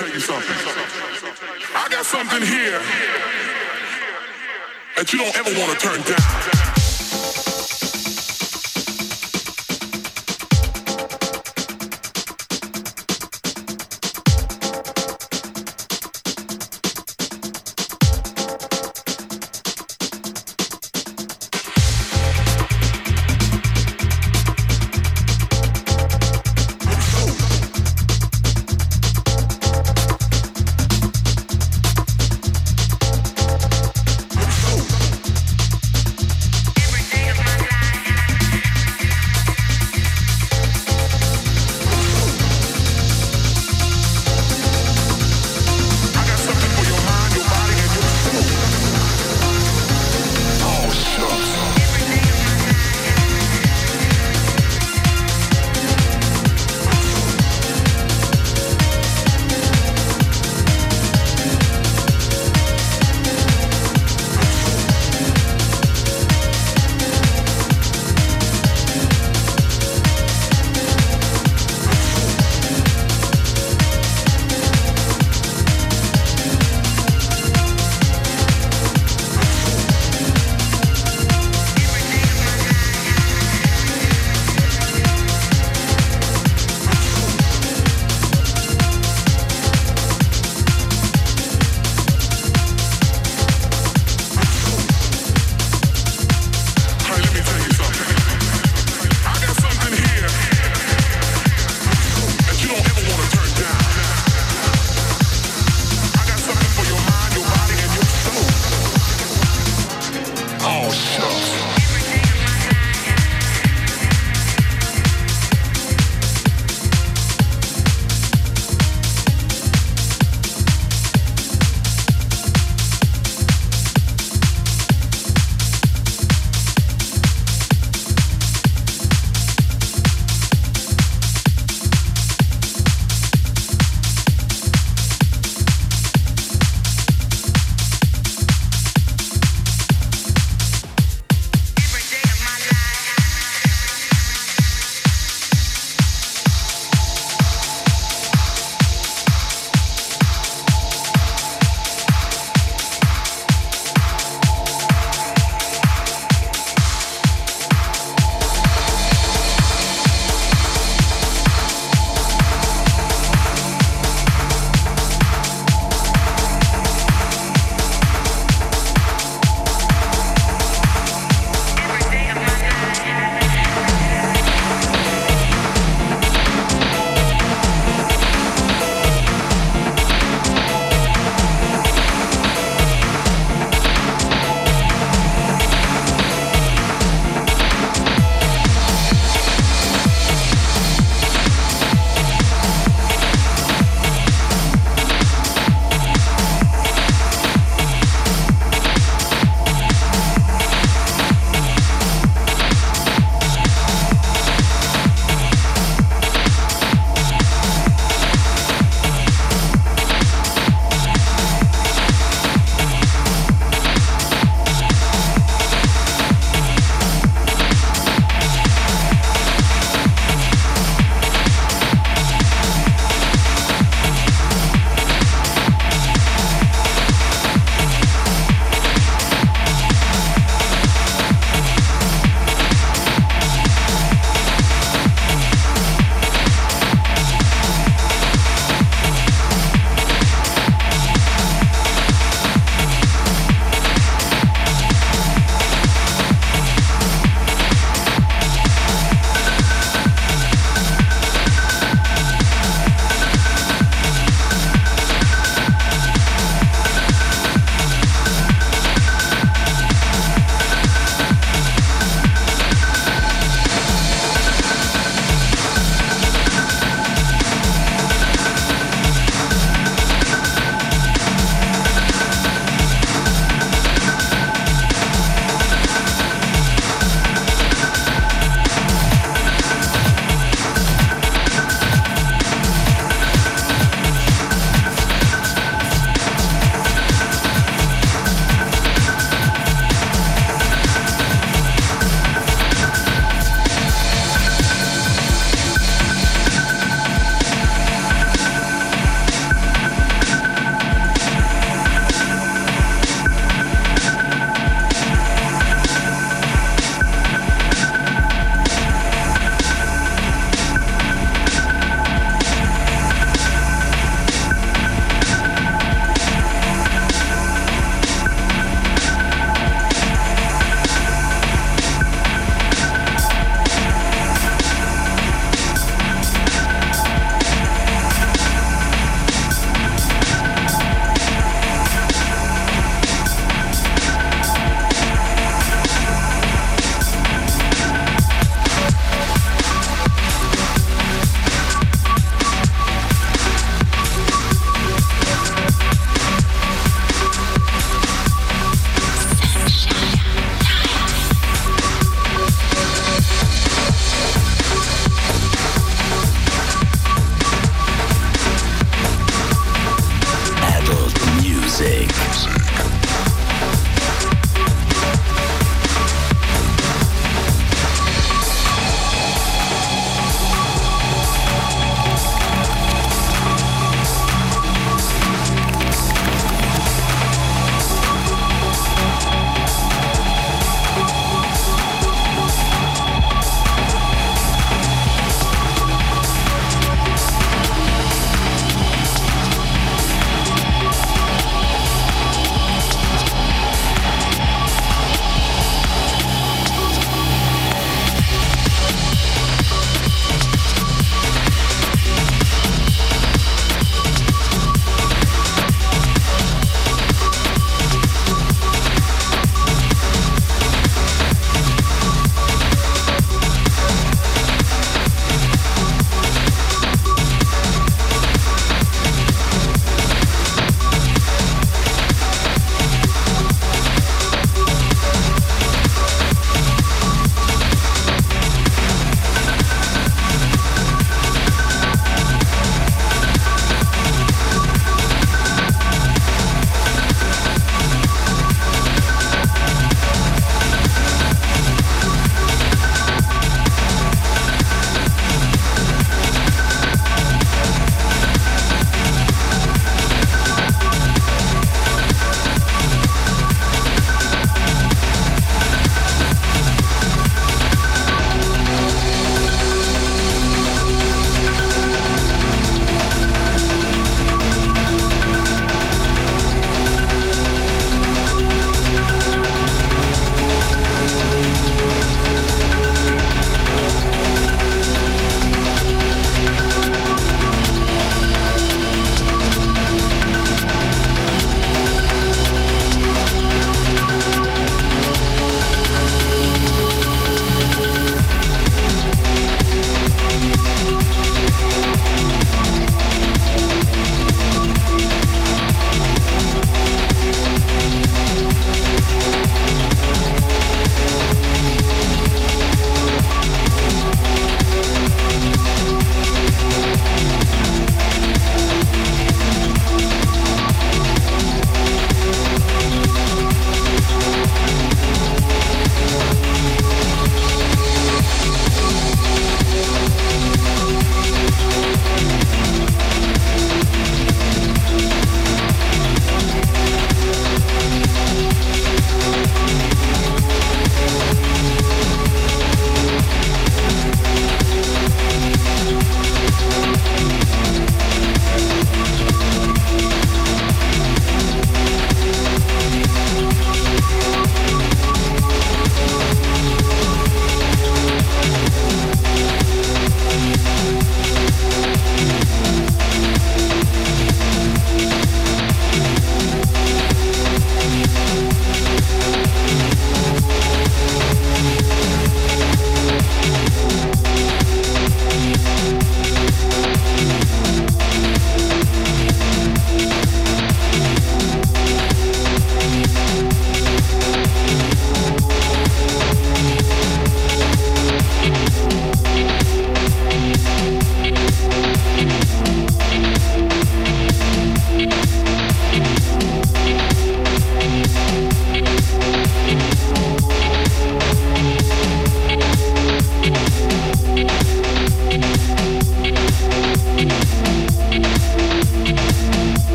you something. I got something here that you don't ever want to turn down.